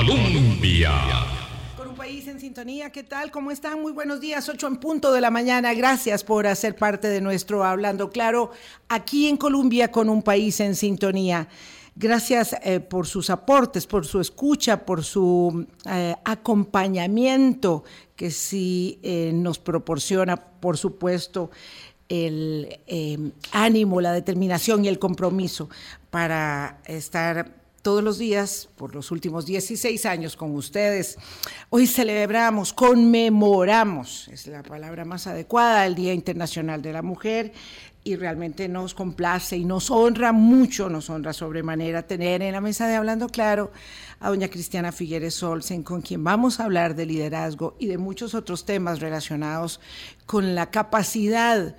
Colombia. Con un país en sintonía, ¿qué tal? ¿Cómo están? Muy buenos días, 8 en punto de la mañana. Gracias por hacer parte de nuestro Hablando Claro aquí en Colombia con un país en sintonía. Gracias eh, por sus aportes, por su escucha, por su eh, acompañamiento que sí eh, nos proporciona, por supuesto, el ánimo, la determinación y el compromiso para estar todos los días por los últimos 16 años con ustedes. Hoy celebramos, conmemoramos, es la palabra más adecuada, el Día Internacional de la Mujer y realmente nos complace y nos honra mucho, nos honra sobremanera tener en la mesa de Hablando Claro a doña Cristiana Figueres Olsen, con quien vamos a hablar de liderazgo y de muchos otros temas relacionados con la capacidad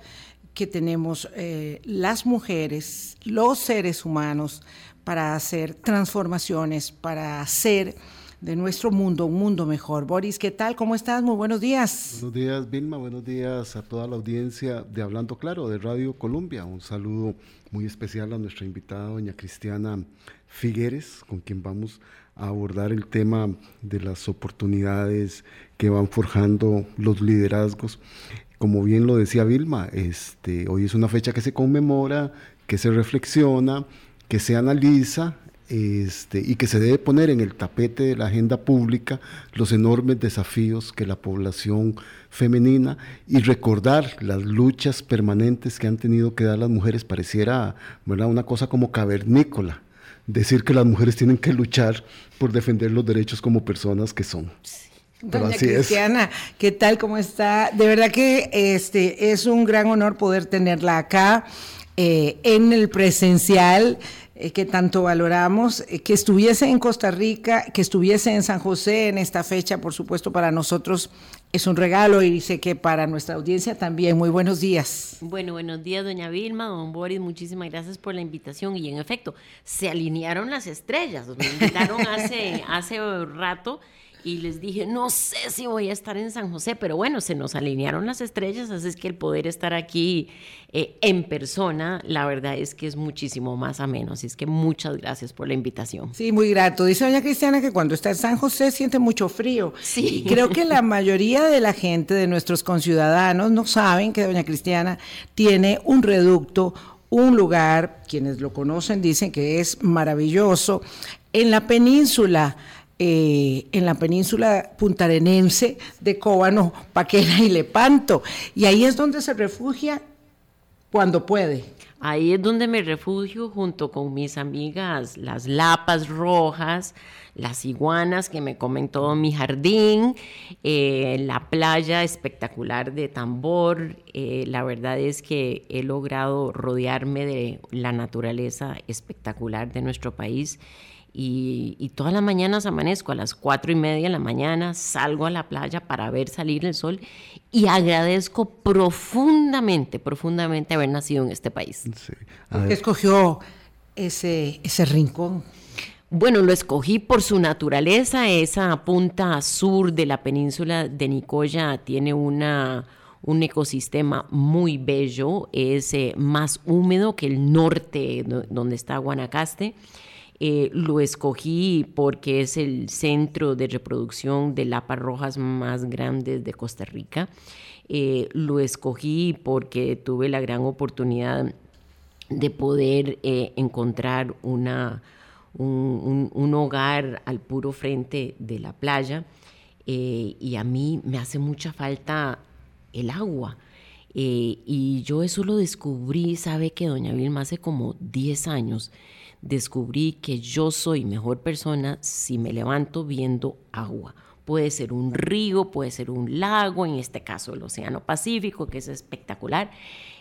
que tenemos eh, las mujeres, los seres humanos, para hacer transformaciones, para hacer de nuestro mundo un mundo mejor. Boris, ¿qué tal? ¿Cómo estás? Muy buenos días. Buenos días, Vilma. Buenos días a toda la audiencia de Hablando Claro, de Radio Colombia. Un saludo muy especial a nuestra invitada, doña Cristiana Figueres, con quien vamos a abordar el tema de las oportunidades que van forjando los liderazgos. Como bien lo decía Vilma, este, hoy es una fecha que se conmemora, que se reflexiona, que se analiza este, y que se debe poner en el tapete de la agenda pública los enormes desafíos que la población femenina y recordar las luchas permanentes que han tenido que dar las mujeres, pareciera ¿verdad? una cosa como cavernícola, decir que las mujeres tienen que luchar por defender los derechos como personas que son. Doña Cristiana, ¿qué tal? ¿Cómo está? De verdad que este es un gran honor poder tenerla acá eh, en el presencial. Eh, que tanto valoramos, eh, que estuviese en Costa Rica, que estuviese en San José en esta fecha, por supuesto, para nosotros es un regalo y sé que para nuestra audiencia también. Muy buenos días. Bueno, buenos días, doña Vilma, don Boris, muchísimas gracias por la invitación. Y en efecto, se alinearon las estrellas, me invitaron hace, hace rato y les dije, no sé si voy a estar en San José, pero bueno, se nos alinearon las estrellas, así es que el poder estar aquí eh, en persona, la verdad es que es muchísimo más ameno, así es que muchas gracias por la invitación. Sí, muy grato. Dice doña Cristiana que cuando está en San José siente mucho frío. Sí. creo que la mayoría de la gente, de nuestros conciudadanos, no saben que doña Cristiana tiene un reducto, un lugar, quienes lo conocen dicen que es maravilloso, en la península eh, en la península puntarenense de Cóbano, Paquera y Lepanto. Y ahí es donde se refugia cuando puede. Ahí es donde me refugio junto con mis amigas, las lapas rojas, las iguanas que me comen todo mi jardín, eh, la playa espectacular de Tambor. Eh, la verdad es que he logrado rodearme de la naturaleza espectacular de nuestro país y, todas las mañanas amanezco a las cuatro y media de la mañana, salgo a la playa para ver salir el sol y agradezco profundamente, profundamente haber nacido en este país. ¿Por qué escogió ese, ese rincón? Bueno, lo escogí por su naturaleza. Esa punta sur de la península de Nicoya tiene una, un ecosistema muy bello. Es eh, más húmedo que el norte, donde está Guanacaste. Eh, lo escogí porque es el centro de reproducción de lapas rojas más grandes de Costa Rica. Eh, lo escogí porque tuve la gran oportunidad de poder eh, encontrar una, un, hogar al puro frente de la playa y a mí me hace mucha falta el agua. y yo eso lo descubrí, sabe que doña Vilma hace como 10 años descubrí que yo soy mejor persona si me levanto viendo agua. Puede ser un río, puede ser un lago, en este caso el Océano Pacífico, que es espectacular.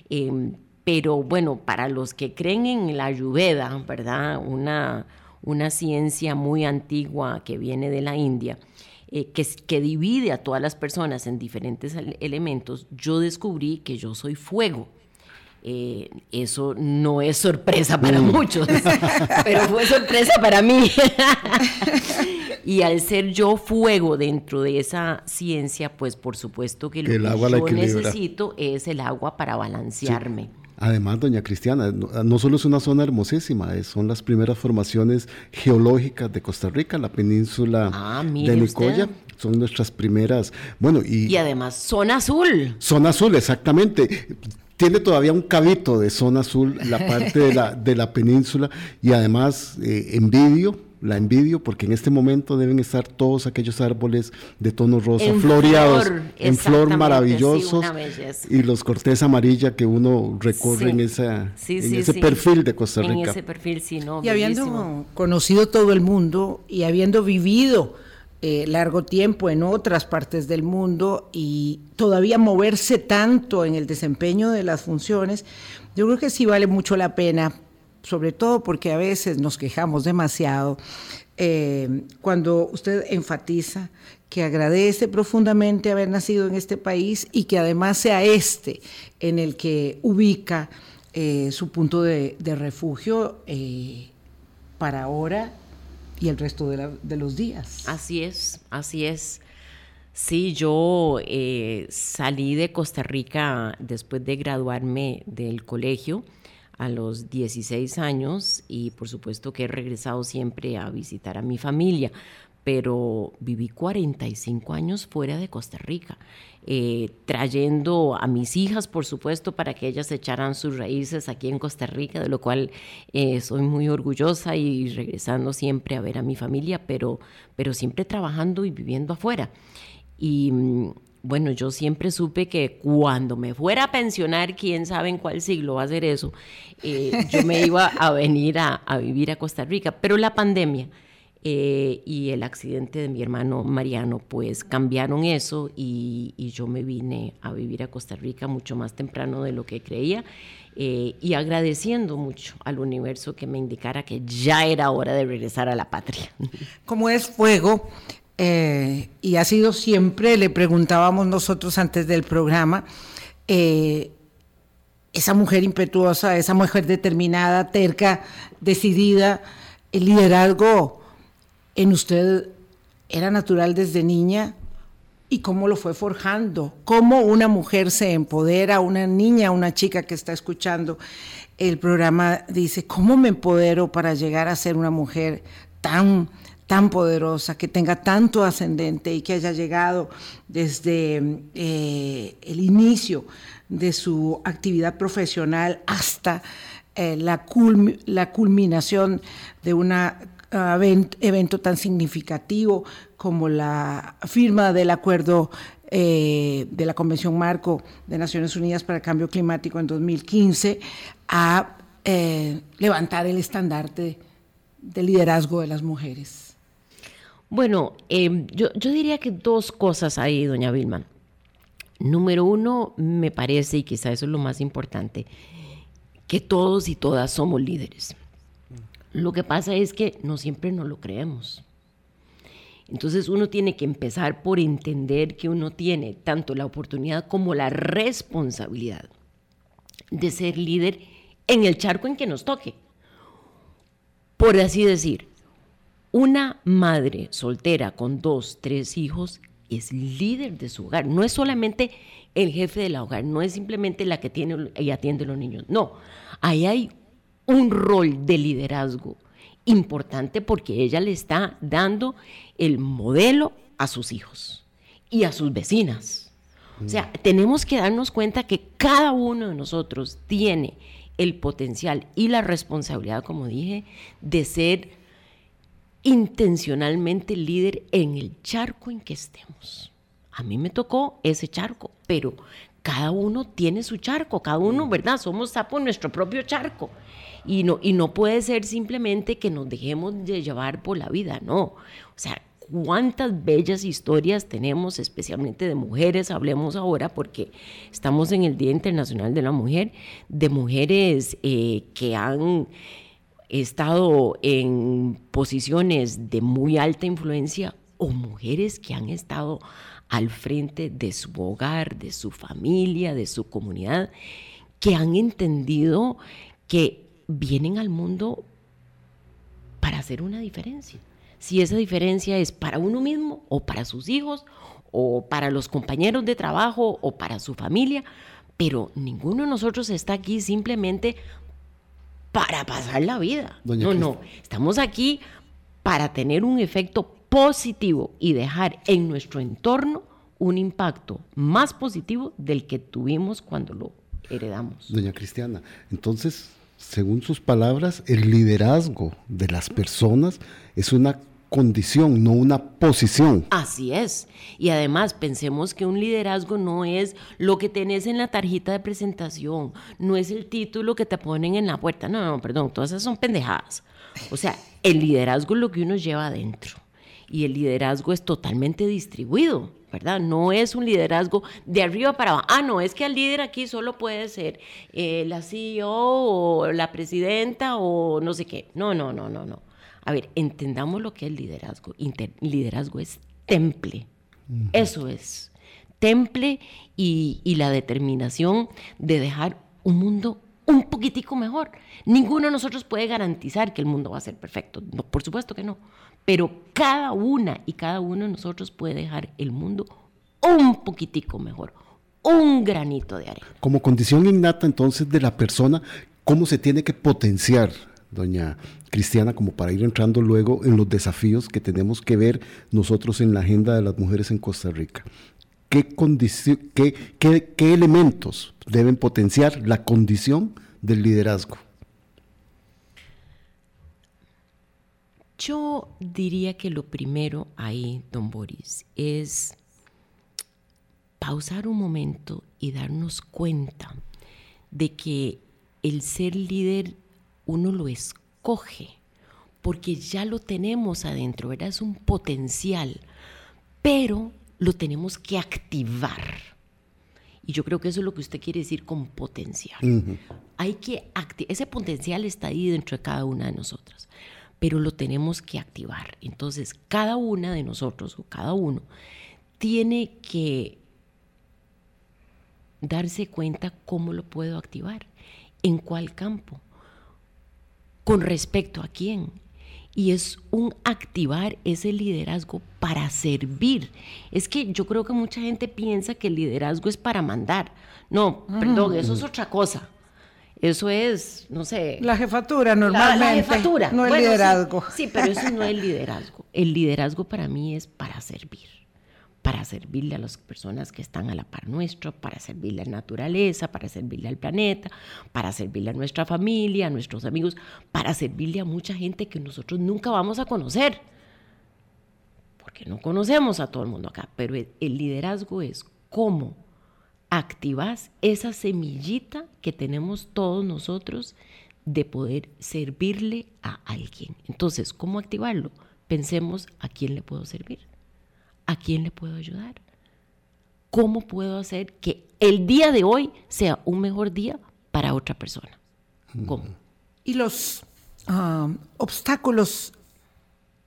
Em, pero bueno, para los que creen en la Ayurveda, ¿verdad? Una, una ciencia muy antigua que viene de la India, eh, que, que divide a todas las personas en diferentes elementos, yo descubrí que yo soy fuego. Eh, eso no es sorpresa para mm. muchos, pero fue sorpresa para mí. y al ser yo fuego dentro de esa ciencia, pues por supuesto que lo que, yo necesito es el agua para balancearme. Además, doña Cristiana, no, solo es una zona hermosísima, son las primeras formaciones geológicas de Costa Rica, la península ah, de Nicoya. Son nuestras primeras, bueno, y... Y además, zona azul. Zona azul, exactamente tiene todavía un cabito de zona azul la parte de la, de la península y además eh, envidio la envidio porque en este momento deben estar todos aquellos árboles de tono rosa floreados en flor maravillosos y los cortes amarilla que uno recorre en, esa, en ese perfil de Costa Rica. En ese perfil, sí, no. Y habiendo conocido todo el mundo y habiendo vivido eh, largo tiempo en otras partes del mundo y todavía moverse tanto en el desempeño de las funciones, yo creo que sí vale mucho la pena sobre todo porque a veces nos quejamos demasiado, eh, cuando usted enfatiza que agradece profundamente haber nacido en este país y que además sea este en el que ubica eh, su punto de, refugio para ahora y el resto de, de, los días. Así es, así es. Sí, yo salí de Costa Rica después de graduarme del colegio a los 16 años y por supuesto que he regresado siempre a visitar a mi familia, pero viví 45 años fuera de Costa Rica, eh, trayendo a mis hijas, por supuesto, para que ellas echaran sus raíces aquí en Costa Rica, de lo cual eh, soy muy orgullosa y regresando siempre a ver a mi familia, pero, pero siempre trabajando y viviendo afuera. Y mm, bueno, yo siempre supe que cuando me fuera a pensionar, quién sabe en cuál siglo va a ser eso, eh, yo me iba a venir a, vivir a Costa Rica. Pero la pandemia eh, y el accidente de mi hermano Mariano, pues cambiaron eso y, yo me vine a vivir a Costa Rica mucho más temprano de lo que creía. Eh, y agradeciendo mucho al universo que me indicara que ya era hora de regresar a la patria. Como es fuego, eh, y ha sido siempre, le preguntábamos nosotros antes del programa, eh, esa mujer impetuosa, esa mujer determinada, terca, decidida, el liderazgo en usted era natural desde niña y cómo lo fue forjando, cómo una mujer se empodera, una niña, una chica que está escuchando el programa dice, ¿cómo me empodero para llegar a ser una mujer tan tan poderosa, que tenga tanto ascendente y que haya llegado desde eh, el inicio de su actividad profesional hasta eh, la, culminación de un evento tan significativo como la firma del acuerdo eh, de la Convención Marco de Naciones Unidas para el Cambio Climático en 2015 a levantar el estandarte de liderazgo de las mujeres. Bueno, em, yo, diría que dos cosas ahí, doña Vilma. Número uno, me parece, y quizá eso es lo más importante, que todos y todas somos líderes. Lo que pasa es que no siempre nos lo creemos. Entonces uno tiene que empezar por entender que uno tiene tanto la oportunidad como la responsabilidad de ser líder en el charco en que nos toque. Por así decir, una madre soltera con dos, tres hijos es líder de su hogar. No es solamente el jefe del hogar, no es simplemente la que tiene y atiende a los niños. No, ahí hay un rol de liderazgo importante porque ella le está dando el modelo a sus hijos y a sus vecinas. O sea, tenemos que darnos cuenta que cada uno de nosotros tiene el potencial y la responsabilidad, como dije, de ser intencionalmente líder en el charco en que estemos. A mí me tocó ese charco, pero cada uno tiene su charco, cada uno, ¿verdad? Somos sapo en nuestro propio charco. Y no, y no puede ser simplemente que nos dejemos de llevar por la vida, no. O sea, cuántas bellas historias tenemos, especialmente de mujeres, hablemos ahora porque estamos en el Día Internacional de la Mujer, de mujeres eh, que han estado en posiciones de muy alta influencia o mujeres que han estado al frente de su hogar, de su familia, de su comunidad, que han entendido que vienen al mundo para hacer una diferencia. Si esa diferencia es para uno mismo o para sus hijos o para los compañeros de trabajo o para su familia, pero ninguno de nosotros está aquí simplemente para pasar la vida. no, no, estamos aquí para tener un efecto positivo y dejar en nuestro entorno un impacto más positivo del que tuvimos cuando lo heredamos. Doña Cristiana, entonces, según sus palabras, el liderazgo de las personas es una condición, no una posición. Así es. Y además pensemos que un liderazgo no es lo que tenés en la tarjeta de presentación, no es el título que te ponen en la puerta. No, no, perdón, todas esas son pendejadas. O sea, el liderazgo es lo que uno lleva adentro. Y el liderazgo es totalmente distribuido, ¿verdad? No es un liderazgo de arriba para abajo. Ah, no, es que el líder aquí solo puede ser eh, la CEO o la presidenta o no sé qué. No, no, no, no, no a ver, entendamos lo que es liderazgo. liderazgo es temple. Eso es. Temple y, la determinación de dejar un mundo un poquitico mejor. Ninguno de nosotros puede garantizar que el mundo va a ser perfecto. No, por supuesto que no. Pero cada una y cada uno de nosotros puede dejar el mundo un poquitico mejor. Un granito de arena. Como condición innata entonces de la persona, ¿cómo se tiene que potenciar doña Cristiana, como para ir entrando luego en los desafíos que tenemos que ver nosotros en la agenda de las mujeres en Costa Rica. ¿Qué, qué, qué elementos deben potenciar la condición del liderazgo? Yo diría que lo primero ahí, don Boris, es pausar un momento y darnos cuenta de que el ser líder uno lo escoge, porque ya lo tenemos adentro, ¿verdad? Es un potencial, pero lo tenemos que activar. Y yo creo que eso es lo que usted quiere decir con potencial. Hay que ese potencial está ahí dentro de cada una de nosotras, pero lo tenemos que activar. Entonces, cada una de nosotros o cada uno tiene que darse cuenta cómo lo puedo activar, en cuál campo con respecto a quién. Y es un activar ese liderazgo para servir. Es que yo creo que mucha gente piensa que el liderazgo es para mandar. No, perdón, eso es otra cosa. Eso es, no sé. La jefatura normalmente. La, jefatura. No el liderazgo. sí, pero eso no es liderazgo. El liderazgo para mí es para servir para servirle a las personas que están a la par nuestro, para servirle a la naturaleza, para servirle al planeta, para servirle a nuestra familia, a nuestros amigos, para servirle a mucha gente que nosotros nunca vamos a conocer, porque no conocemos a todo el mundo acá, pero el liderazgo es cómo activas esa semillita que tenemos todos nosotros de poder servirle a alguien. Entonces, ¿cómo activarlo? Pensemos a quién le puedo servir ¿a quién le puedo ayudar? ¿Cómo puedo hacer que el día de hoy sea un mejor día para otra persona? ¿Cómo? Y los ah, obstáculos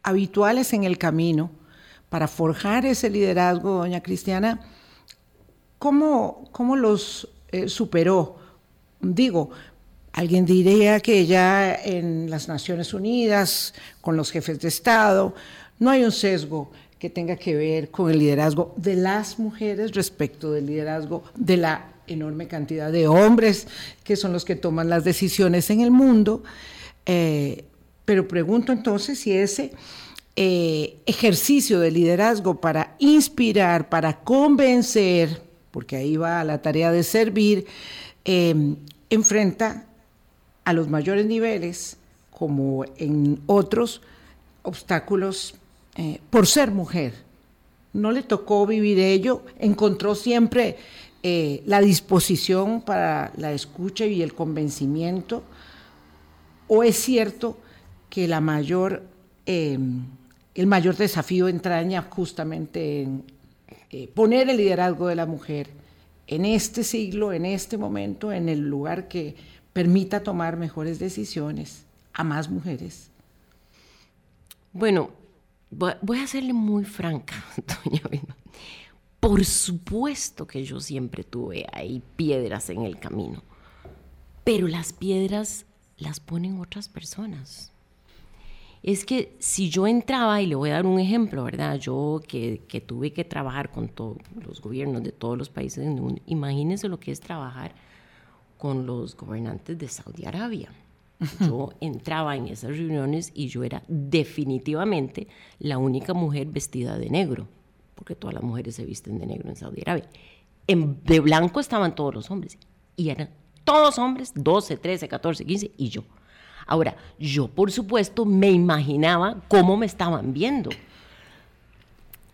habituales en el camino para forjar ese liderazgo, doña Cristiana, ¿cómo, cómo los eh, superó? Digo, alguien diría que ya en las Naciones Unidas, con los jefes de Estado, no hay un sesgo que tenga que ver con el liderazgo de las mujeres respecto del liderazgo de la enorme cantidad de hombres que son los que toman las decisiones en el mundo. Eh, pero pregunto entonces si ese eh, ejercicio de liderazgo para inspirar, para convencer, porque ahí va la tarea de servir, eh, enfrenta a los mayores niveles, como en otros, obstáculos eh, por ser mujer. No le tocó vivir ello, encontró siempre eh, la disposición para la escucha y el convencimiento. ¿O es cierto que la mayor, eh, el mayor desafío entraña justamente en poner el liderazgo de la mujer en este siglo, en este momento, en el lugar que permita tomar mejores decisiones a más mujeres? Bueno, voy a serle muy franca, doña Vilma. Por supuesto que yo siempre tuve ahí piedras en el camino, pero las piedras las ponen otras personas. es que si yo entraba, y le voy a dar un ejemplo, ¿verdad? Yo que, que tuve que trabajar con todos los gobiernos de todos los países del mundo, imagínense lo que es trabajar con los gobernantes de Saudi Arabia. Yo entraba en esas reuniones y yo era definitivamente la única mujer vestida de negro, porque todas las mujeres se visten de negro en Saudi Arabia. En, de blanco estaban todos los hombres y eran todos hombres, 12, 13, 14, 15 y yo. Ahora, yo por supuesto me imaginaba cómo me estaban viendo,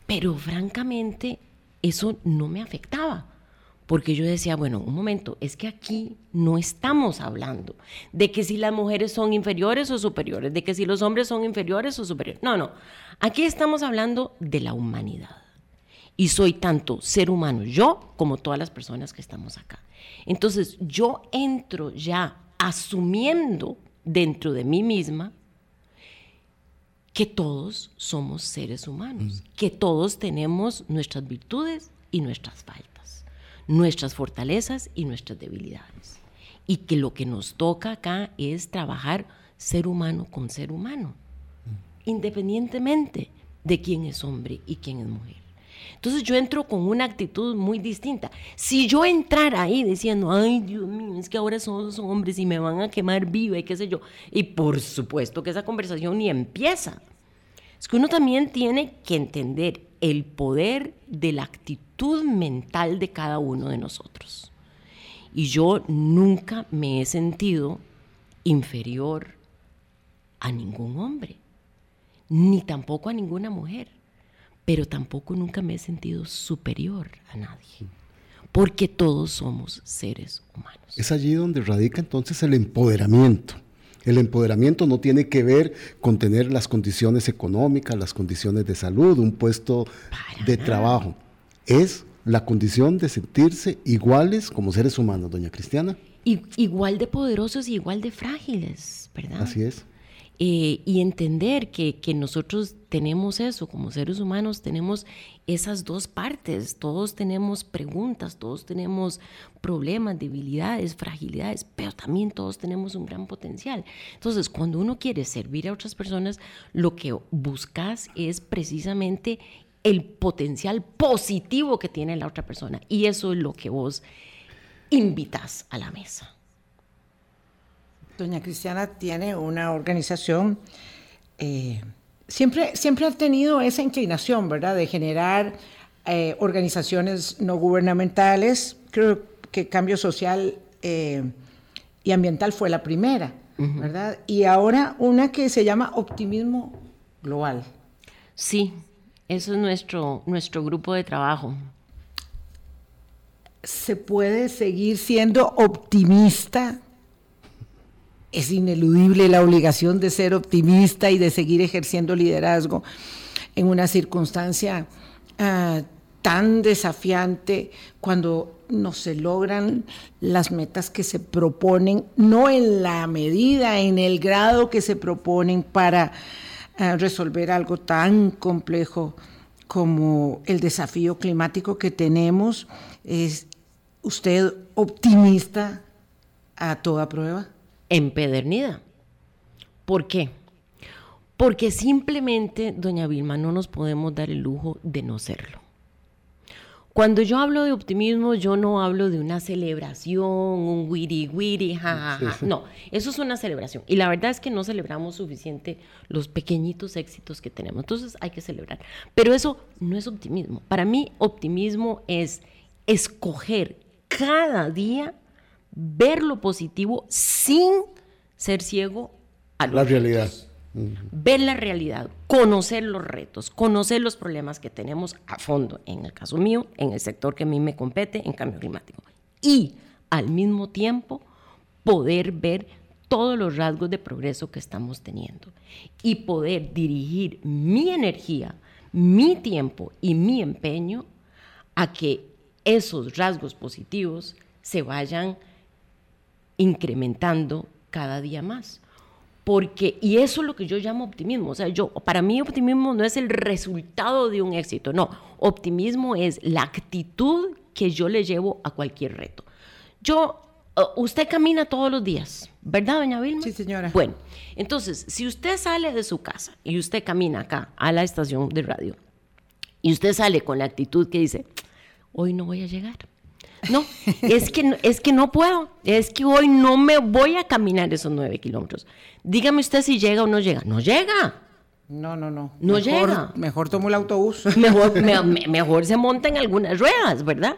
pero francamente eso no me afectaba, porque yo decía, bueno, un momento, es que aquí no estamos hablando de que si las mujeres son inferiores o superiores, de que si los hombres son inferiores o superiores. No, no, aquí estamos hablando de la humanidad. Y soy tanto ser humano yo como todas las personas que estamos acá. Entonces yo entro ya asumiendo dentro de mí misma que todos somos seres humanos, mm. que todos tenemos nuestras virtudes y nuestras faltas, nuestras fortalezas y nuestras debilidades. Y que lo que nos toca acá es trabajar ser humano con ser humano, independientemente de quién es hombre y quién es mujer. Entonces yo entro con una actitud muy distinta. Si yo entrara ahí diciendo, ay Dios mío, es que ahora somos hombres y me van a quemar viva y qué sé yo, y por supuesto que esa conversación ni empieza. Es que uno también tiene que entender el poder de la actitud mental de cada uno de nosotros. Y yo nunca me he sentido inferior a ningún hombre, ni tampoco a ninguna mujer pero tampoco nunca me he sentido superior a nadie, porque todos somos seres humanos. Es allí donde radica entonces el empoderamiento. El empoderamiento no tiene que ver con tener las condiciones económicas, las condiciones de salud, un puesto de trabajo. Es la condición de sentirse iguales como seres humanos, doña Cristiana. igual de poderosos y igual de frágiles, ¿verdad? Así es. Eh, y entender que, que, nosotros tenemos eso, como seres humanos tenemos esas dos partes, todos tenemos preguntas, todos tenemos problemas, debilidades, fragilidades, pero también todos tenemos un gran potencial. Entonces, cuando uno quiere servir a otras personas, lo que buscas es precisamente el potencial positivo que tiene la otra persona y eso es lo que vos invitas a la mesa. Doña Cristiana tiene una organización, eh, siempre, siempre ha tenido esa inclinación, ¿verdad?, de generar eh, organizaciones no gubernamentales. Creo que Cambio Social eh, y Ambiental fue la primera, ¿verdad? Y ahora una que se llama Optimismo Global. Sí, eso es nuestro, nuestro grupo de trabajo. ¿Se puede seguir siendo optimista es ineludible la obligación de ser optimista y de seguir ejerciendo liderazgo en una circunstancia ah, tan desafiante cuando no se logran las metas que se proponen, no en la medida, en el grado que se proponen para ah, resolver algo tan complejo como el desafío climático que tenemos. ¿Es usted optimista a toda prueba? Empedernida. ¿Por qué? Porque simplemente, doña Vilma, no nos podemos dar el lujo de no serlo. Cuando yo hablo de optimismo, yo no hablo de una celebración, un wiri wiri, jajaja. No, eso es una celebración. Y la verdad es que no celebramos suficiente los pequeñitos éxitos que tenemos. Entonces hay que celebrar. Pero eso no es optimismo. Para mí, optimismo es escoger cada día ver lo positivo sin ser ciego a la realidad. Ver la realidad, conocer los retos, conocer los problemas que tenemos a fondo, en el caso mío, en el sector que a mí me compete, en cambio climático. Y al mismo tiempo poder ver todos los rasgos de progreso que estamos teniendo y poder dirigir mi energía, mi tiempo y mi empeño a que esos rasgos positivos se vayan incrementando cada día más. Porque, y eso es lo que yo llamo optimismo. O sea, yo, para mí optimismo no es el resultado de un éxito, no. Optimismo es la actitud que yo le llevo a cualquier reto. Yo, uh, usted camina todos los días, ¿Verdad, doña Vilma? Sí, señora. Bueno, entonces, si usted sale de su casa y usted camina acá a la estación de radio y usted sale con la actitud que dice, hoy no voy a llegar. No, es que, es que no puedo, es que hoy no me voy a caminar esos nueve kilómetros. Dígame usted si llega o no llega. No llega. No, no, no. No mejor, llega. Mejor tomo el autobús. Mejor, me- me- mejor se monta en algunas ruedas, ¿verdad?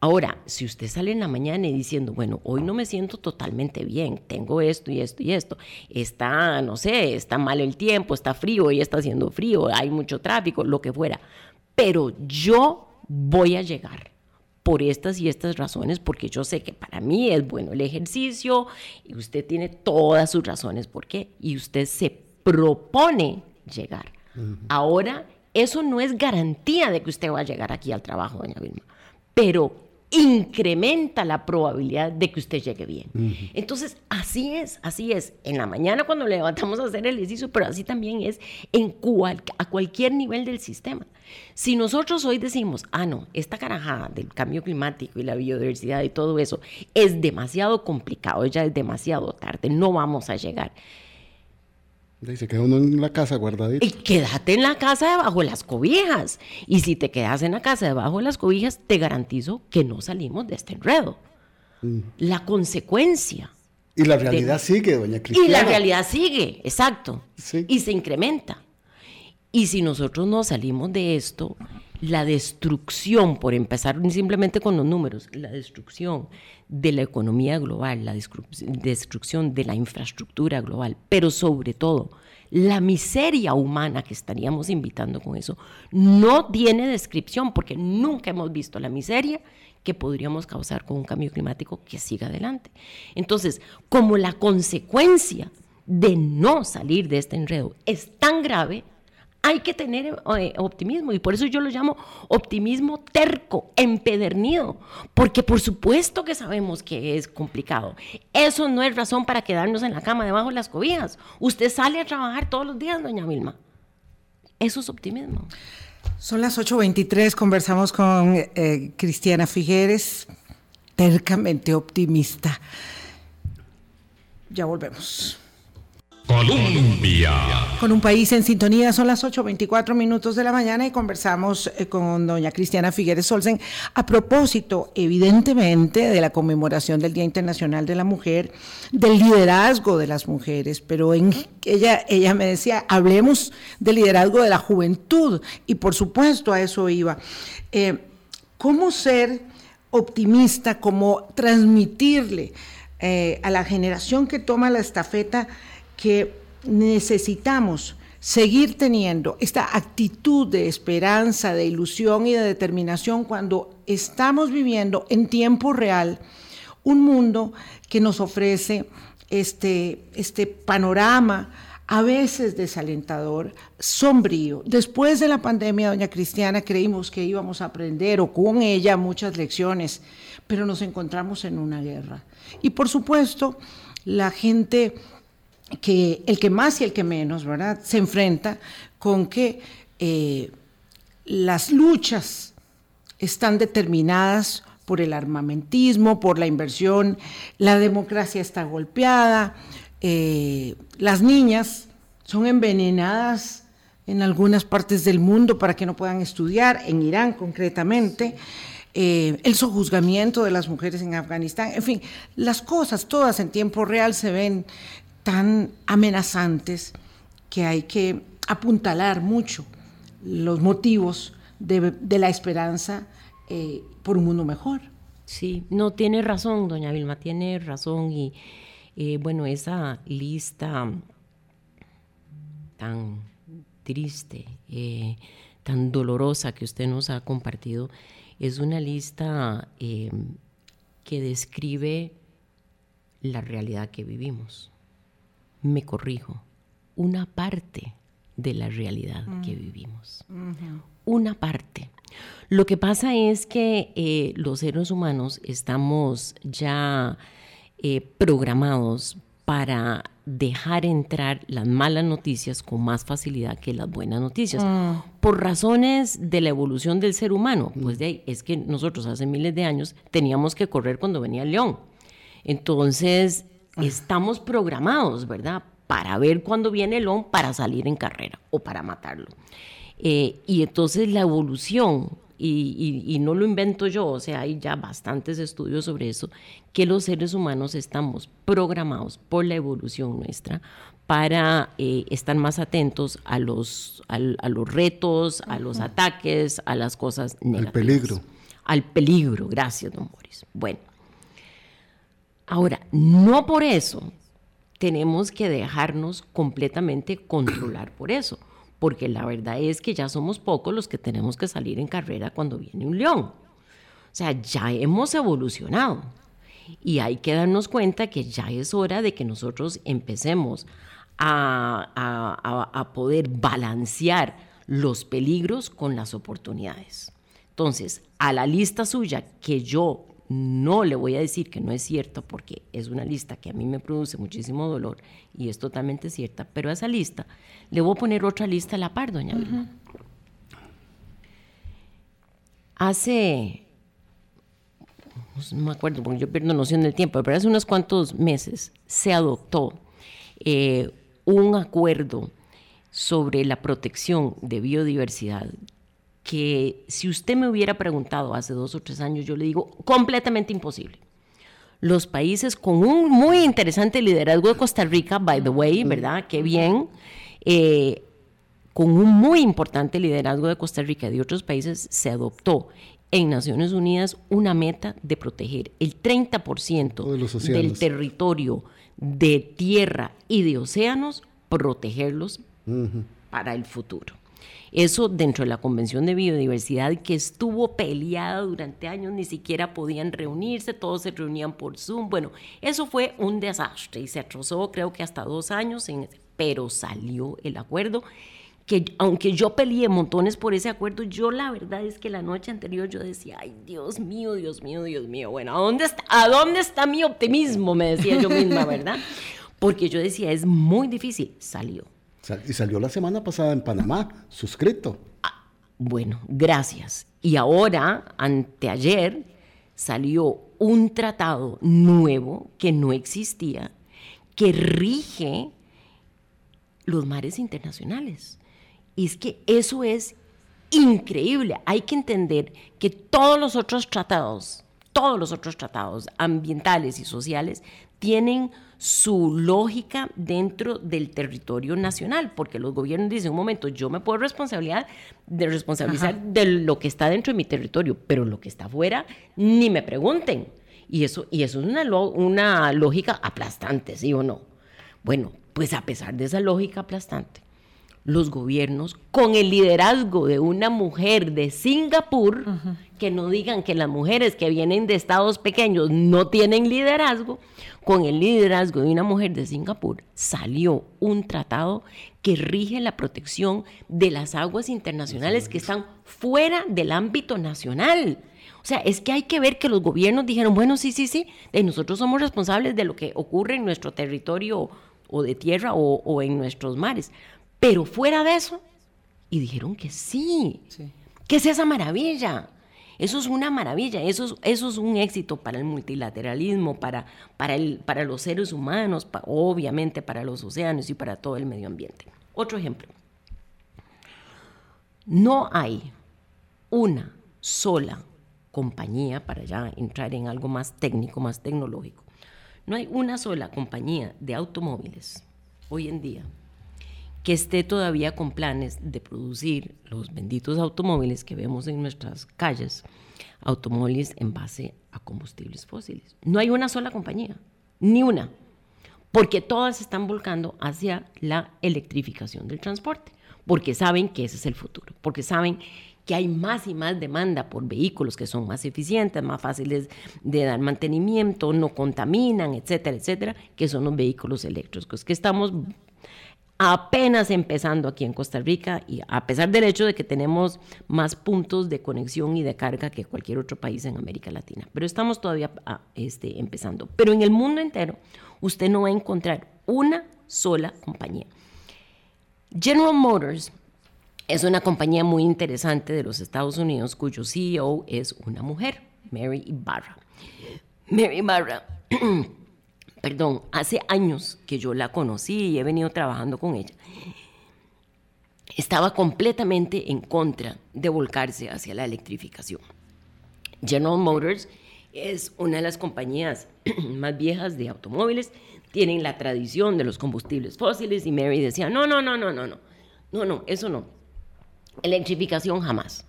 Ahora, si usted sale en la mañana y diciendo, bueno, hoy no me siento totalmente bien, tengo esto y esto y esto, está, no sé, está mal el tiempo, está frío, hoy está haciendo frío, hay mucho tráfico, lo que fuera, pero yo voy a llegar por estas y estas razones, porque yo sé que para mí es bueno el ejercicio y usted tiene todas sus razones por qué, y usted se propone llegar. Ahora, eso no es garantía de que usted va a llegar aquí al trabajo, doña Vilma, pero incrementa la probabilidad de que usted llegue bien. Entonces, así es, así es. En la mañana cuando levantamos a hacer el ejercicio, pero así también es en cual- a cualquier nivel del sistema. Si nosotros hoy decimos, ah, no, esta carajada del cambio climático y la biodiversidad y todo eso es demasiado complicado, ya es demasiado tarde, no vamos a llegar. Y se queda uno en la casa guardadito. Y quédate en la casa debajo de las cobijas. Y si te quedas en la casa debajo de las cobijas, te garantizo que no salimos de este enredo. La consecuencia. Y la realidad sigue, doña Cristina. Y la realidad sigue, exacto. Sí. Y se incrementa. Y si nosotros no salimos de esto, la destrucción, por empezar simplemente con los números, la destrucción de la economía global, la destru- destrucción de la infraestructura global, pero sobre todo la miseria humana que estaríamos invitando con eso, no tiene descripción porque nunca hemos visto la miseria que podríamos causar con un cambio climático que siga adelante. Entonces, como la consecuencia de no salir de este enredo es tan grave, hay que tener eh, optimismo y por eso yo lo llamo optimismo terco, empedernido, porque por supuesto que sabemos que es complicado. Eso no es razón para quedarnos en la cama debajo de las cobijas. Usted sale a trabajar todos los días, doña Vilma. Eso es optimismo. Son las 8.23, conversamos con eh, Cristiana Figueres, tercamente optimista. Ya volvemos. Colombia. Con un país en sintonía, son las 8.24 minutos de la mañana y conversamos eh, con doña Cristiana Figueres Solsen a propósito, evidentemente, de la conmemoración del Día Internacional de la Mujer, del liderazgo de las mujeres, pero en ella, ella me decía, hablemos del liderazgo de la juventud y por supuesto a eso iba. Eh, ¿Cómo ser optimista, cómo transmitirle eh, a la generación que toma la estafeta que necesitamos seguir teniendo esta actitud de esperanza, de ilusión y de determinación cuando estamos viviendo en tiempo real un mundo que nos ofrece este, este panorama a veces desalentador, sombrío. Después de la pandemia, doña Cristiana, creímos que íbamos a aprender o con ella muchas lecciones, pero nos encontramos en una guerra. Y por supuesto, la gente que el que más y el que menos, ¿verdad? Se enfrenta con que eh, las luchas están determinadas por el armamentismo, por la inversión, la democracia está golpeada, eh, las niñas son envenenadas en algunas partes del mundo para que no puedan estudiar, en Irán concretamente, eh, el sojuzgamiento de las mujeres en Afganistán, en fin, las cosas todas en tiempo real se ven tan amenazantes que hay que apuntalar mucho los motivos de, la esperanza eh, por un mundo mejor. Sí, no tiene razón, doña Vilma, tiene razón. Y eh, bueno, esa lista tan triste, eh, tan dolorosa que usted nos ha compartido, es una lista que describe la realidad que vivimos. Me corrijo, una parte de la realidad que vivimos. Una parte. Lo que pasa es que eh, los seres humanos estamos ya eh, programados para dejar entrar las malas noticias con más facilidad que las buenas noticias. Por razones de la evolución del ser humano. Pues de ahí es que nosotros hace miles de años teníamos que correr cuando venía el león. Entonces, estamos programados, ¿verdad? Para ver cuándo viene el león para salir en carrera o para matarlo. Eh, y entonces la evolución, y, y, no lo invento yo, o sea, hay ya bastantes estudios sobre eso, que los seres humanos estamos programados por la evolución nuestra para eh, estar más atentos a los, a, los retos, a los ataques, a las cosas negativas. Al peligro. Al peligro, gracias, don Boris. Bueno, ahora, no por eso tenemos que dejarnos completamente controlar por eso porque la verdad es que ya somos pocos los que tenemos que salir en carrera cuando viene un león. O sea, ya hemos evolucionado y hay que darnos cuenta que ya es hora de que nosotros empecemos a, poder balancear los peligros con las oportunidades. Entonces, a la lista suya que yo no le voy a decir que no es cierto porque es una lista que a mí me produce muchísimo dolor y es totalmente cierta, pero a esa lista le voy a poner otra lista a la par, doña Vilma. Hace, no me acuerdo porque yo pierdo noción del tiempo, pero hace unos cuantos meses se adoptó eh, un acuerdo sobre la protección de biodiversidad que si usted me hubiera preguntado hace dos o tres años, yo le digo completamente imposible. Los países con un muy interesante liderazgo de Costa Rica, by the way, ¿verdad? Qué bien. Eh, con un muy importante liderazgo de Costa Rica y de otros países, se adoptó en Naciones Unidas una meta de proteger el 30% del territorio de tierra y de océanos, protegerlos para el futuro. Eso dentro de la Convención de Biodiversidad que estuvo peleada durante años, ni siquiera podían reunirse, todos se reunían por Zoom. Bueno, eso fue un desastre y se atrozó creo que hasta dos años, pero salió el acuerdo que aunque yo peleé montones por ese acuerdo, yo la verdad es que la noche anterior yo decía, ay, Dios mío, Dios mío, Dios mío, bueno, ¿a dónde está, ¿a dónde está mi optimismo? Me decía yo misma, ¿verdad? Porque yo decía, es muy difícil, salió. Y salió la semana pasada en Panamá, suscrito. Ah, bueno, gracias. Y ahora, anteayer, salió un tratado nuevo que no existía, que rige los mares internacionales. Y es que eso es increíble. Hay que entender que todos los otros tratados, todos los otros tratados ambientales y sociales tienen su lógica dentro del territorio nacional, porque los gobiernos dicen, un momento, yo me puedo responsabilidad de responsabilizar de lo que está dentro de mi territorio, pero lo que está afuera, ni me pregunten. Y eso, y eso es una, una lógica aplastante, ¿sí o no? Bueno, pues a pesar de esa lógica aplastante, los gobiernos, con el liderazgo de una mujer de Singapur, que no digan que las mujeres que vienen de estados pequeños no tienen liderazgo, con el liderazgo de una mujer de Singapur salió un tratado que rige la protección de las aguas internacionales que están fuera del ámbito nacional. O sea, es que hay que ver que los gobiernos dijeron, bueno, sí, sí, sí, nosotros somos responsables de lo que ocurre en nuestro territorio o de tierra o en nuestros mares. Pero fuera de eso, y dijeron que sí. ¿Qué es esa maravilla? Eso es una maravilla, eso es, eso es un éxito para el multilateralismo, para, para, el, para los seres humanos, obviamente para los océanos y para todo el medio ambiente. Otro ejemplo. No hay una sola compañía, para ya entrar en algo más técnico, más tecnológico, no hay una sola compañía de automóviles hoy en día que esté todavía con planes de producir los benditos automóviles que vemos en nuestras calles, automóviles en base a combustibles fósiles. No hay una sola compañía, ni una, porque todas están volcando hacia la electrificación del transporte, porque saben que ese es el futuro, porque saben que hay más y más demanda por vehículos que son más eficientes, más fáciles de dar mantenimiento, no contaminan, etcétera, etcétera, que son los vehículos eléctricos, que estamos apenas empezando aquí en Costa Rica y a pesar del hecho de que tenemos más puntos de conexión y de carga que cualquier otro país en América Latina, pero estamos todavía ah, este, empezando. Pero en el mundo entero usted no va a encontrar una sola compañía. General Motors es una compañía muy interesante de los Estados Unidos cuyo CEO es una mujer, Mary Ibarra. Mary Ibarra perdón, hace años que yo la conocí y he venido trabajando con ella, estaba completamente en contra de volcarse hacia la electrificación. General Motors es una de las compañías más viejas de automóviles, tienen la tradición de los combustibles fósiles y Mary decía, no, no, no, no, no, no, no, no, eso no. Electrificación jamás.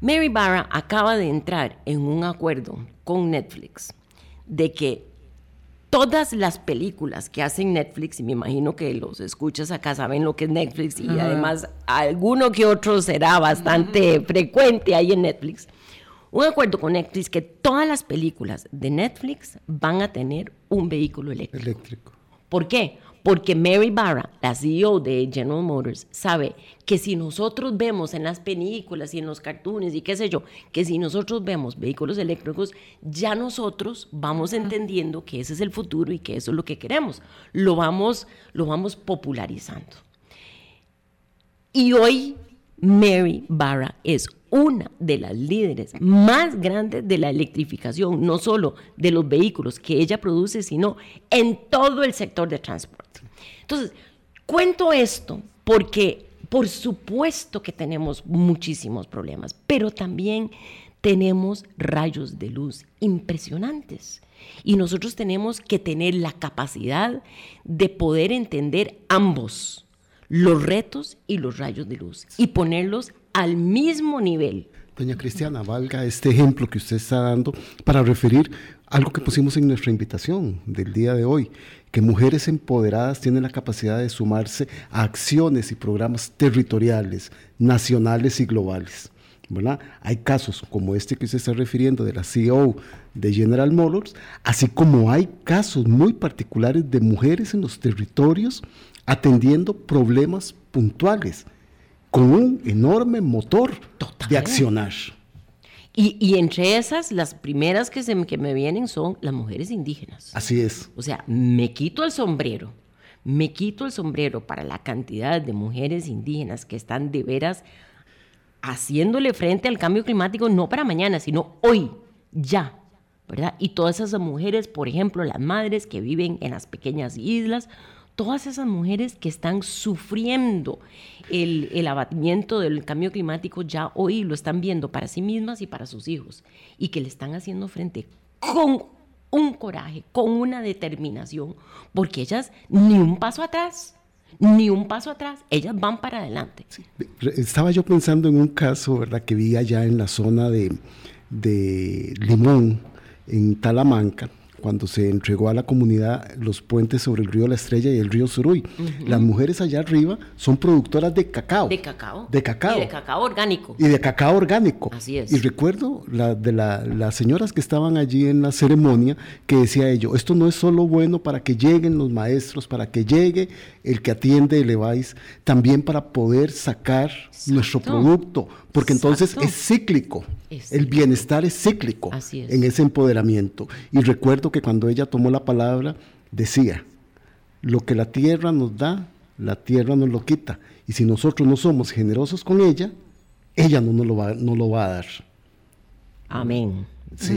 Mary Barra acaba de entrar en un acuerdo con Netflix de que todas las películas que hacen Netflix, y me imagino que los escuchas acá saben lo que es Netflix, y además alguno que otro será bastante frecuente ahí en Netflix, un acuerdo con Netflix que todas las películas de Netflix van a tener un vehículo eléctrico. Eléctrico. ¿Por qué? Porque Mary Barra, la CEO de General Motors, sabe que si nosotros vemos en las películas y en los cartoons y qué sé yo, que si nosotros vemos vehículos eléctricos, ya nosotros vamos entendiendo que ese es el futuro y que eso es lo que queremos. Lo vamos, lo vamos popularizando. Y hoy Mary Barra es una de las líderes más grandes de la electrificación, no solo de los vehículos que ella produce, sino en todo el sector de transporte. Entonces, cuento esto porque por supuesto que tenemos muchísimos problemas, pero también tenemos rayos de luz impresionantes. Y nosotros tenemos que tener la capacidad de poder entender ambos, los retos y los rayos de luz, y ponerlos al mismo nivel. Doña Cristiana, valga este ejemplo que usted está dando para referir algo que pusimos en nuestra invitación del día de hoy, que mujeres empoderadas tienen la capacidad de sumarse a acciones y programas territoriales, nacionales y globales. ¿verdad? Hay casos como este que usted está refiriendo de la CEO de General Motors, así como hay casos muy particulares de mujeres en los territorios atendiendo problemas puntuales con un enorme motor de accionar. Y, entre esas, las primeras que, se, que me vienen son las mujeres indígenas. Así es. O sea, me quito el sombrero, me quito el sombrero para la cantidad de mujeres indígenas que están de veras haciéndole frente al cambio climático, no para mañana, sino hoy, ya, ¿verdad? Y todas esas mujeres, por ejemplo, las madres que viven en las pequeñas islas, todas esas mujeres que están sufriendo el, abatimiento del cambio climático ya hoy lo están viendo para sí mismas y para sus hijos y que le están haciendo frente con un coraje, con una determinación, porque ellas ni un paso atrás, ni un paso atrás, ellas van para adelante. Estaba yo pensando en un caso, ¿verdad?, que vi allá en la zona de, de Limón, en Talamanca, cuando se entregó a la comunidad los puentes sobre el río La Estrella y el río Suruy. Las mujeres allá arriba son productoras de cacao. De cacao. De cacao. Y de cacao orgánico. Y de cacao orgánico. Así es. Y recuerdo la, de las señoras que estaban allí en la ceremonia que decía ello, esto no es solo bueno para que lleguen los maestros, para que llegue el que atiende el EVAIS, también para poder sacar nuestro producto, porque entonces es cíclico. El bienestar es cíclico en ese empoderamiento. Y recuerdo que cuando ella tomó la palabra, decía, lo que la tierra nos da, la tierra nos lo quita. Y si nosotros no somos generosos con ella, ella no nos lo va, no lo va a dar. Amén.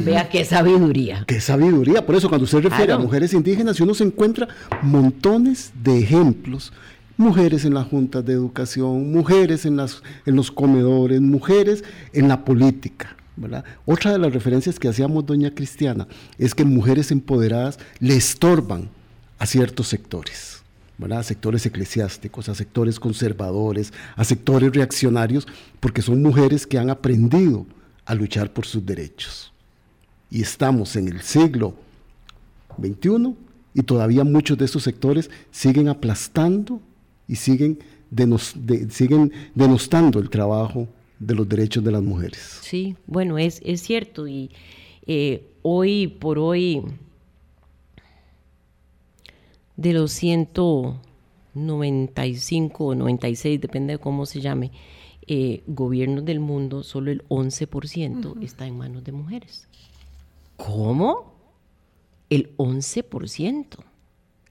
Vea qué sabiduría. Qué sabiduría. Por eso cuando usted refiere a mujeres indígenas, uno se encuentra montones de ejemplos mujeres en las juntas de educación, mujeres en, las, en los comedores, mujeres en la política. Otra de las referencias que hacíamos, doña Cristiana, es que mujeres empoderadas le estorban a ciertos sectores. a sectores eclesiásticos, a sectores conservadores, a sectores reaccionarios, porque son mujeres que han aprendido a luchar por sus derechos. Y estamos en el siglo XXI y todavía muchos de estos sectores siguen aplastando y siguen denostando el trabajo de los derechos de las mujeres. Sí, bueno, es, es cierto y eh, hoy por hoy de los 195 o 96, depende de cómo se llame, eh, gobiernos del mundo, solo el 11% está en manos de mujeres. ¿Cómo? El 11%.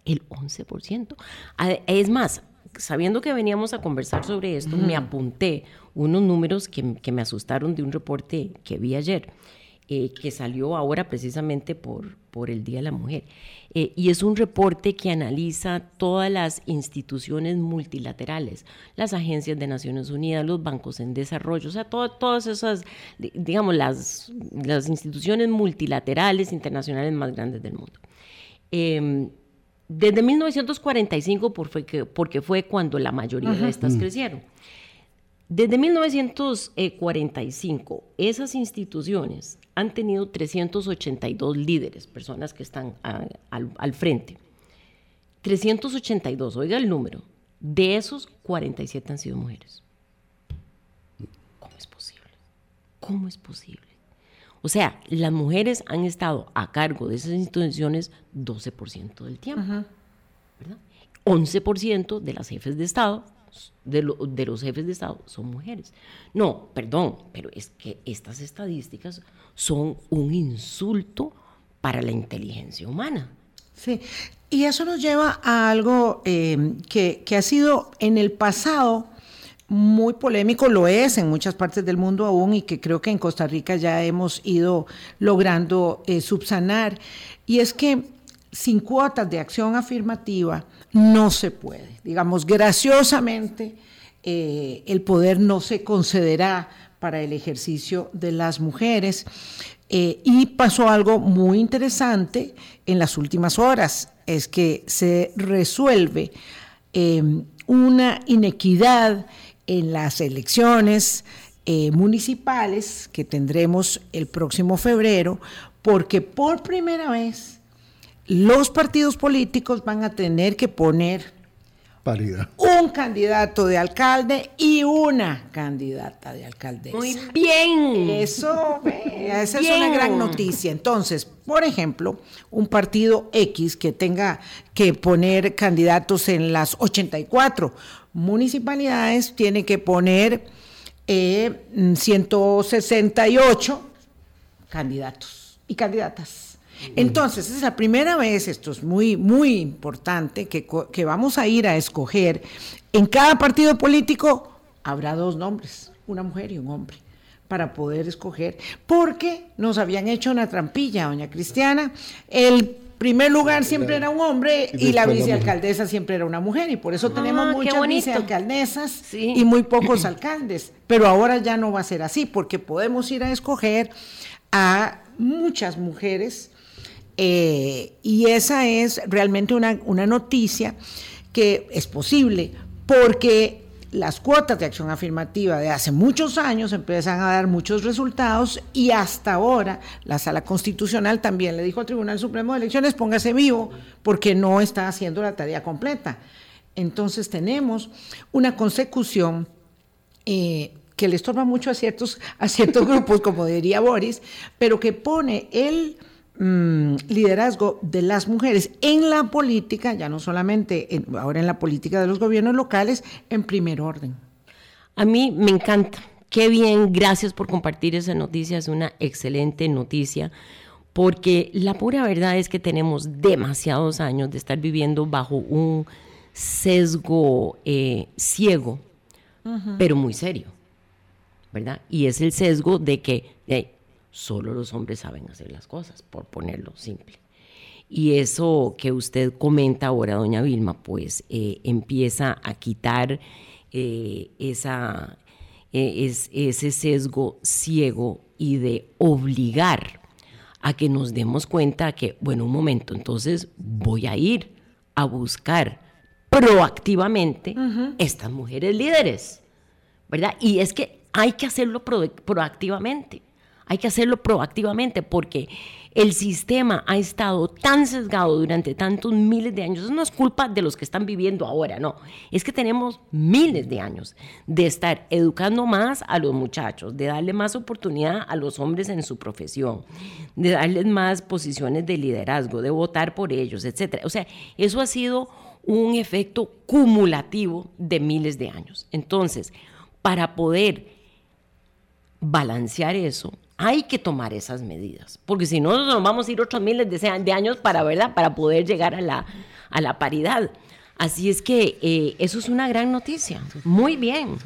El 11%. Es más, sabiendo que veníamos a conversar sobre esto, me apunté unos números que, me asustaron de un reporte que vi ayer. eh, que salió ahora precisamente por, por el Día de la Mujer. Eh, y es un reporte que analiza todas las instituciones multilaterales, las agencias de Naciones Unidas, los bancos en desarrollo, o sea, todas esas, digamos, las, las instituciones multilaterales internacionales más grandes del mundo. Em, desde 1945, porque, porque fue cuando la mayoría de estas mm. crecieron. Desde 1945, esas instituciones han tenido 382 líderes, personas que están al, frente. 382, oiga el número. De esos, 47 han sido mujeres. ¿Cómo es posible? ¿Cómo es posible? O sea, las mujeres han estado a cargo de esas instituciones 12% del tiempo. 11% de las jefes de Estado de, los jefes de Estado son mujeres. No, perdón, pero es que estas estadísticas son un insulto para la inteligencia humana. Sí, y eso nos lleva a algo eh, que, ha sido en el pasado muy polémico, lo es en muchas partes del mundo aún y que creo que en Costa Rica ya hemos ido logrando eh, subsanar, y es que sin cuotas de acción afirmativa no se puede. Digamos, graciosamente, eh, el poder no se concederá para el ejercicio de las mujeres. Eh, y pasó algo muy interesante en las últimas horas, es que se resuelve una inequidad en las elecciones municipales que tendremos el próximo febrero, porque por primera vez los partidos políticos van a tener que poner Paridad. un candidato de alcalde y una candidata de alcaldesa. Muy bien. Eso, esa es una gran noticia. Entonces, por ejemplo, un partido X que tenga que poner candidatos en las 84 municipalidades tiene que poner 168 eh, candidatos y candidatas. Entonces, es la primera vez, esto es muy, muy importante, que, que vamos a ir a escoger. En cada partido político habrá dos nombres, una mujer y un hombre para poder escoger, porque nos habían hecho una trampilla, doña Cristiana. El primer lugar siempre era un hombre y, la vicealcaldesa siempre era una mujer, y por eso tenemos ah, muchas vicealcaldesas y muy pocos alcaldes. Pero ahora ya no va a ser así, porque podemos ir a escoger a muchas mujeres eh, y esa es realmente una, noticia que es posible porque las cuotas de acción afirmativa de hace muchos años empiezan a dar muchos resultados y hasta ahora la Sala Constitucional también le dijo al Tribunal Supremo de Elecciones póngase vivo porque no está haciendo la tarea completa. Entonces tenemos una consecución eh, que le estorba mucho a ciertos, a ciertos grupos, como diría Boris, pero que pone el Mm, liderazgo de las mujeres en la política, ya no solamente ahora en la política de los gobiernos locales, en primer orden. A mí me encanta. Qué bien, gracias por compartir esa noticia, es una excelente noticia, porque la pura verdad es que tenemos demasiados años de estar viviendo bajo un sesgo eh, ciego, pero muy serio, ¿verdad? Y es el sesgo de que solo los hombres saben hacer las cosas, por ponerlo simple. Y eso que usted comenta ahora, doña Vilma, pues eh, empieza a quitar eh, esa, eh, ese sesgo ciego y de obligar a que nos demos cuenta que, bueno, un momento, entonces voy a ir a buscar proactivamente estas mujeres líderes, ¿verdad? Y es que hay que hacerlo proactivamente. Hay que hacerlo proactivamente porque el sistema ha estado tan sesgado durante tantos miles de años. No es culpa de los que están viviendo ahora, no. Es que tenemos miles de años de estar educando más a los muchachos, de darle más oportunidad a los hombres en su profesión, de darles más posiciones de liderazgo, de votar por ellos, etc. O sea, eso ha sido un efecto cumulativo de miles de años. Entonces, para poder balancear eso, hay que tomar esas medidas, porque si no nos vamos a ir otros miles de, años para, ¿verdad? para poder llegar a la, a la paridad. Así es que eh, eso es una gran noticia. Muy bien.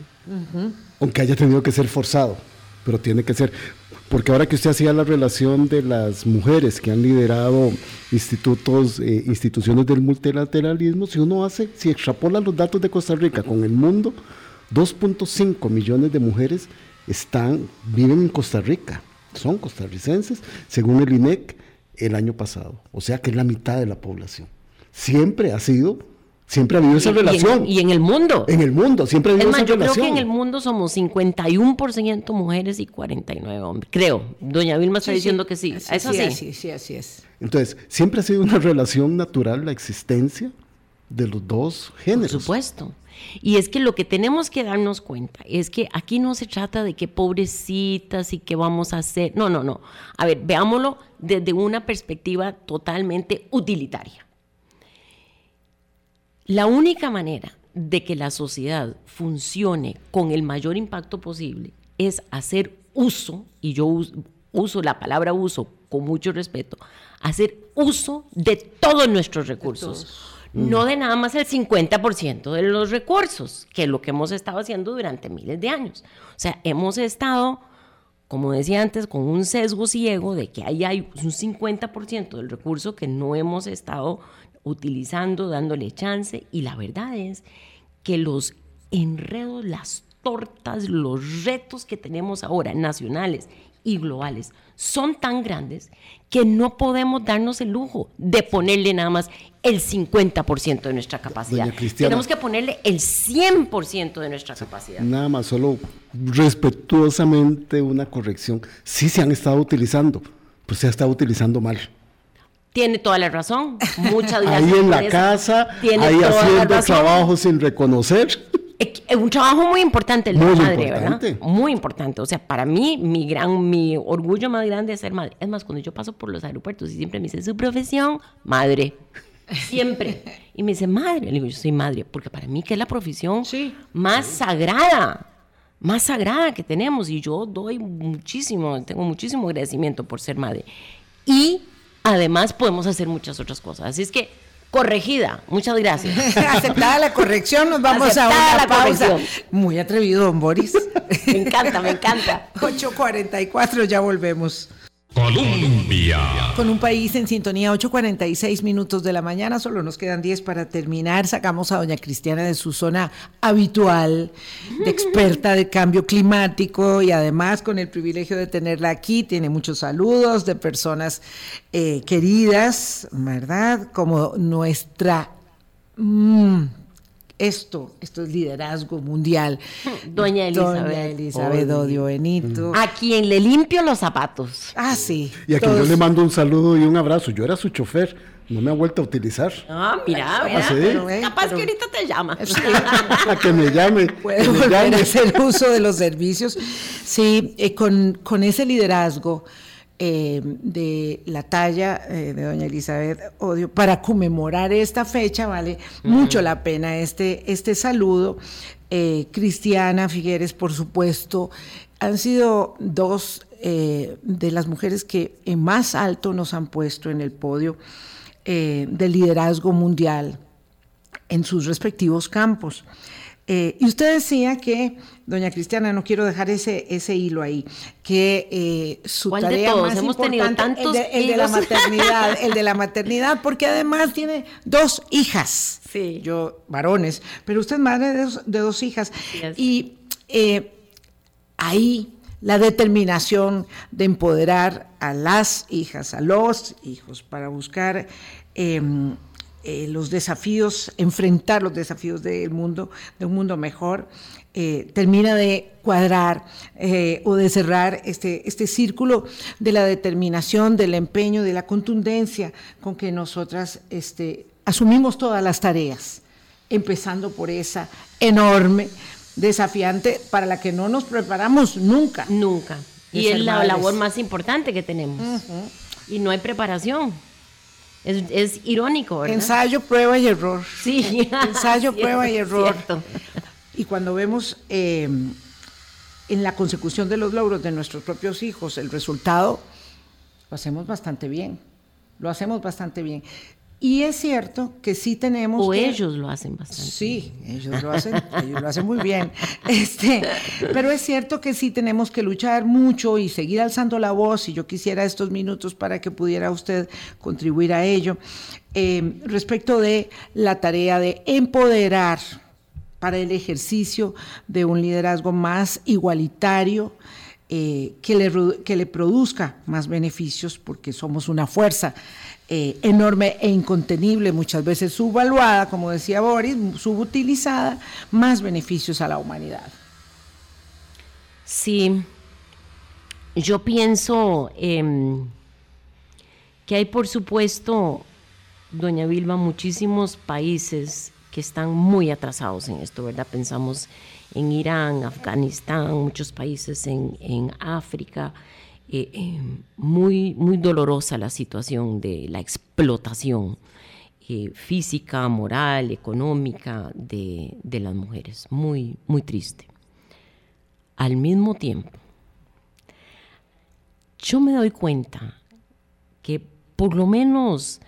Aunque haya tenido que ser forzado, pero tiene que ser. porque ahora que usted hacía la relación de las mujeres que han liderado institutos, eh, instituciones del multilateralismo, si uno hace, si extrapola los datos de Costa Rica con el mundo, 2.5 millones de mujeres están, viven en Costa Rica, son costarricenses, según el INEC, el año pasado. O sea que es la mitad de la población. Siempre ha sido Siempre ha habido esa relación. Y en, el mundo. En el mundo, siempre ha habido esa yo relación. creo que en el mundo somos 51% mujeres y 49 hombres. Creo. Doña Vilma está diciendo que sí. ¿Es así? Sí, sí, así es. Entonces, siempre ha sido una relación natural la existencia de los dos géneros. Por supuesto. Y es que lo que tenemos que darnos cuenta es que aquí no se trata de que pobrecitas y qué vamos a hacer. No, no, no. A ver, veámoslo desde una perspectiva totalmente utilitaria. La única manera de que la sociedad funcione con el mayor impacto posible es hacer uso, y yo uso, la palabra uso con mucho respeto, hacer uso de todos nuestros recursos. No de nada más el 50% de los recursos, que es lo que hemos estado haciendo durante miles de años. O sea, hemos estado, como decía antes, con un sesgo ciego de que ahí hay un 50% del recurso que no hemos estado utilizando, dándole chance. Y la verdad es que los enredos, las tortas, los retos que tenemos ahora, nacionales y globales, son tan grandes que no podemos darnos el lujo de ponerle nada más el 50% de nuestra capacidad. Tenemos que ponerle el 100% de nuestra capacidad. Nada más, solo respetuosamente una corrección. Sí se han estado utilizando, pues se ha estado utilizando mal. Tiene toda la razón. Muchas gracias. Ahí en la casa, ahí haciendo trabajo sin reconocer. Es un trabajo muy importante el de muy madre, importante. ¿verdad? Muy importante. O sea, para mí, mi gran, mi orgullo más grande es ser madre. Es más, cuando yo paso por los aeropuertos y siempre me dice su profesión, madre. Siempre. Y me dice, madre. Le digo, yo soy madre, porque para mí que es la profesión más sagrada, más sagrada que tenemos. Y yo doy muchísimo, tengo muchísimo agradecimiento por ser madre. Y además podemos hacer muchas otras cosas. Así es que corregida. Muchas gracias. Aceptada la corrección, nos vamos a una pausa. Muy atrevido, don Boris. me encanta, me encanta. 8.44, ya volvemos. Colombia. Con un país en sintonía, 8.46 minutos de la mañana, solo nos quedan 10 para terminar. Sacamos a doña Cristiana de su zona habitual, experta de cambio climático y además con el privilegio de tenerla aquí, tiene muchos saludos de personas eh, queridas, ¿verdad? Como nuestra... Mm, esto, esto es liderazgo mundial. Doña Elizabeth. Doña Elizabeth Odio Benito. A quien le limpio los zapatos. Ah, sí. Y a quien yo le mando un saludo y un abrazo. Yo era su chofer. No me ha vuelto a utilizar. Ah, mira, mira. ¿Ah, Capaz que ahorita te llama. a que me llame. Puede volver a hacer uso de los servicios. Sí, eh, con, con ese liderazgo eh, de la talla eh, de doña Elizabeth Odio para conmemorar esta fecha, vale mucho la pena este, este saludo. Eh, Cristiana Figueres, por supuesto, han sido dos de las mujeres que en más alto nos han puesto en el podio del liderazgo mundial en sus respectivos campos. Eh, y usted decía que, doña Cristiana, no quiero dejar ese, ese hilo ahí, que eh, su tarea más Hemos importante, el de, el de, la maternidad, el de la maternidad, porque además tiene dos hijas, sí. yo varones, pero usted es madre de dos, de dos hijas. Y eh, ahí la determinación de empoderar a las hijas, a los hijos, para buscar em, eh, los desafíos, enfrentar los desafíos del mundo, de un mundo mejor, eh, termina de cuadrar eh, o de cerrar este, este círculo de la determinación, del empeño, de la contundencia con que nosotras este, asumimos todas las tareas, empezando por esa enorme, desafiante, para la que no nos preparamos nunca. Nunca. Y es la labor más importante que tenemos. Y no hay preparación. Es, irónico, ¿verdad? Ensayo, prueba y error. Sí. Ensayo, prueba y error. Y cuando vemos em, en la consecución de los logros de nuestros propios hijos el resultado, lo hacemos bastante bien. Lo hacemos bastante bien. Y es cierto que sí tenemos. O que- ellos lo hacen bastante. Sí, ellos lo hacen, ellos lo hacen muy bien. Este, pero es cierto que sí tenemos que luchar mucho y seguir alzando la voz, y yo quisiera estos minutos para que pudiera usted contribuir a ello, eh, respecto de la tarea de empoderar para el ejercicio de un liderazgo más igualitario, eh, que, le, que le produzca más beneficios, porque somos una fuerza eh, enorme e incontenible, muchas veces subvaluada, como decía Boris, subutilizada, más beneficios a la humanidad. Sí, yo pienso em, que hay, por supuesto, doña Vilma, muchísimos países que están muy atrasados en esto, ¿verdad? Pensamos en Irán, Afganistán, muchos países en, en África. Eh, eh, muy, muy dolorosa la situación de la explotación eh, física, moral, económica de, de las mujeres. Muy, muy triste al mismo tiempo, yo me doy cuenta que por lo menos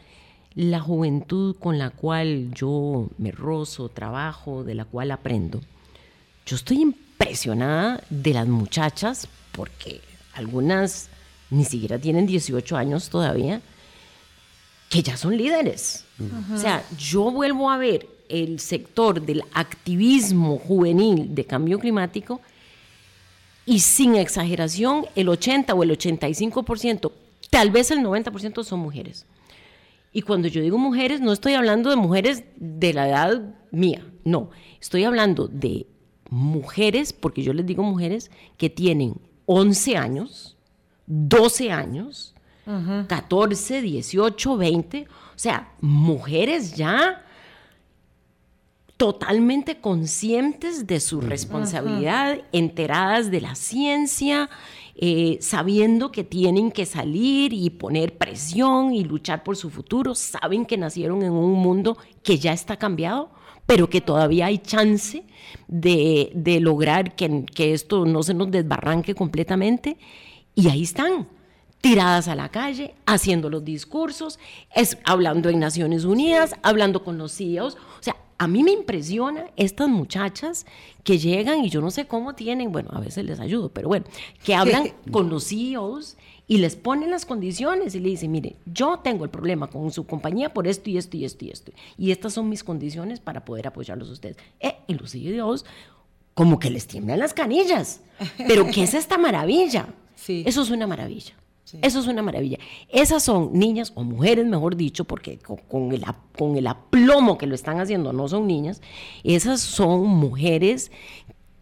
la juventud con la cual yo me rozo, trabajo, de la cual aprendo, yo estoy impresionada de las muchachas porque algunas ni siquiera tienen 18 años todavía, que ya son líderes. O sea, yo vuelvo a ver el sector del activismo juvenil de cambio climático y sin exageración, el 80 o el 85%, tal vez el 90% son mujeres. Y cuando yo digo mujeres, no estoy hablando de mujeres de la edad mía, no, estoy hablando de mujeres, porque yo les digo mujeres que tienen 11 años, 12 años, 14, 18, 20, o sea, mujeres ya totalmente conscientes de su responsabilidad, enteradas de la ciencia, eh, sabiendo que tienen que salir y poner presión y luchar por su futuro, saben que nacieron en un mundo que ya está cambiado, pero que todavía hay chance de, de lograr que, que esto no se nos desbarranque completamente, y ahí están tiradas a la calle, haciendo los discursos, es, hablando en Naciones Unidas, hablando con los CEOs. O sea, a mí me impresiona estas muchachas que llegan y yo no sé cómo tienen, bueno, a veces les ayudo, pero bueno, que hablan con los CEOs y les ponen las condiciones y le dicen, mire, yo tengo el problema con su compañía por esto y esto y esto y esto. Y estas son mis condiciones para poder apoyarlos a ustedes. Eh, y los CEOs como que les tiemblan las canillas. Pero ¿qué es esta maravilla? Sí. Eso es una maravilla. Eso es una maravilla. Esas son niñas o mujeres, mejor dicho, porque con, con el, con el aplomo que lo están haciendo no son niñas. Esas son mujeres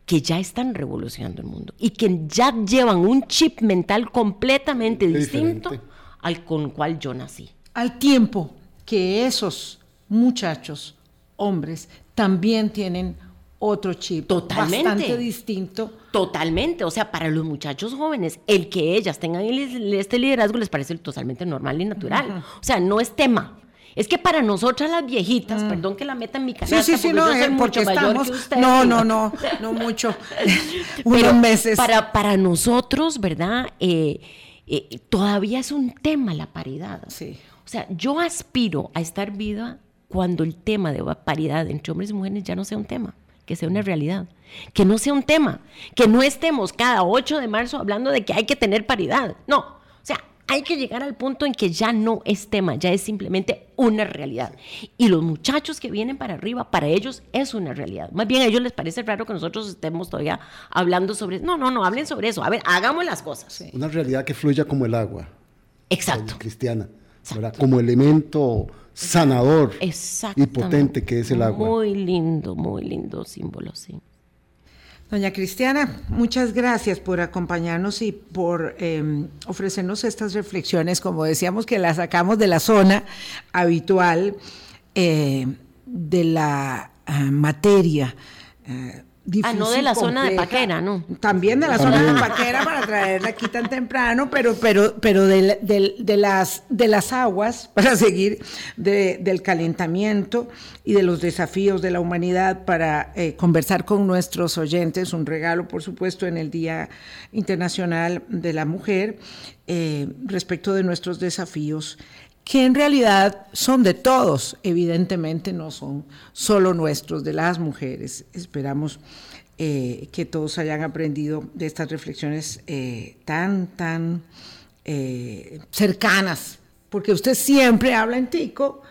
que ya están revolucionando el mundo y que ya llevan un chip mental completamente Qué distinto diferente. al con el cual yo nací. Al tiempo que esos muchachos, hombres, también tienen otro chip Totalmente. bastante distinto. Totalmente, o sea, para los muchachos jóvenes, el que ellas tengan este liderazgo les parece totalmente normal y natural. O sea, no es tema. Es que para nosotras las viejitas, perdón que la meta en mi canasta, Sí, sí, sí, porque no, yo soy eh, mucho porque mayor estamos. que usted. No, no, no, no mucho. Unos meses. Para, para nosotros, ¿verdad? Eh, eh, todavía es un tema la paridad. Sí. O sea, yo aspiro a estar viva cuando el tema de paridad entre hombres y mujeres ya no sea un tema, que sea una realidad. Que no sea un tema, que no estemos cada 8 de marzo hablando de que hay que tener paridad. No, hay que llegar al punto en que ya no es tema, ya es simplemente una realidad. Y los muchachos que vienen para arriba, para ellos es una realidad. Más bien a ellos les parece raro que nosotros estemos todavía hablando sobre No, no, no, hablen sobre eso. A ver, hagamos las cosas. Una realidad que fluya como el agua, Exacto. cristiana, ¿verdad? como elemento sanador y potente que es el agua. Muy lindo, muy lindo símbolo, sí. Doña Cristiana, muchas gracias por acompañarnos y por eh, ofrecernos estas reflexiones, como decíamos, que las sacamos de la zona habitual eh, de la ah, materia. Ah, no de la zona de. Paquera, ¿no? También de la zona de Paquera para traerla aquí tan temprano, pero, pero, pero de, de- de las, de las aguas, para seguir, de- del calentamiento y de los desafíos de la humanidad para eh, conversar con nuestros oyentes. Un regalo, por supuesto, en el Día Internacional de la Mujer, eh, respecto de nuestros desafíos que en realidad son de todos, evidentemente no son solo nuestros, de las mujeres. Esperamos eh, que todos hayan aprendido de estas reflexiones eh, tan, tan eh, cercanas, porque usted siempre habla en tico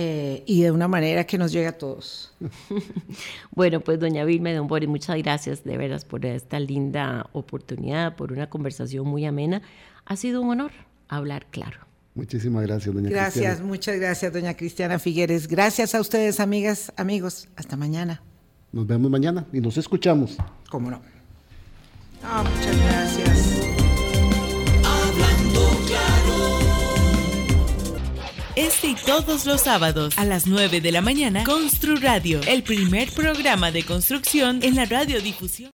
y de una manera que nos llega a todos. bueno, pues doña Vilma don Boris, muchas gracias de veras por esta linda oportunidad, por una conversación muy amena. Ha sido un honor hablar claro. Muchísimas gracias, doña gracias, Cristiana. Gracias, muchas gracias, doña Cristiana Figueres. Gracias a ustedes, amigas, amigos. Hasta mañana. Nos vemos mañana y nos escuchamos. ¿Cómo no? Ah, muchas gracias. Hablando claro. Este y todos los sábados a las 9 de la mañana, Constru Radio, el primer programa de construcción en la radiodifusión.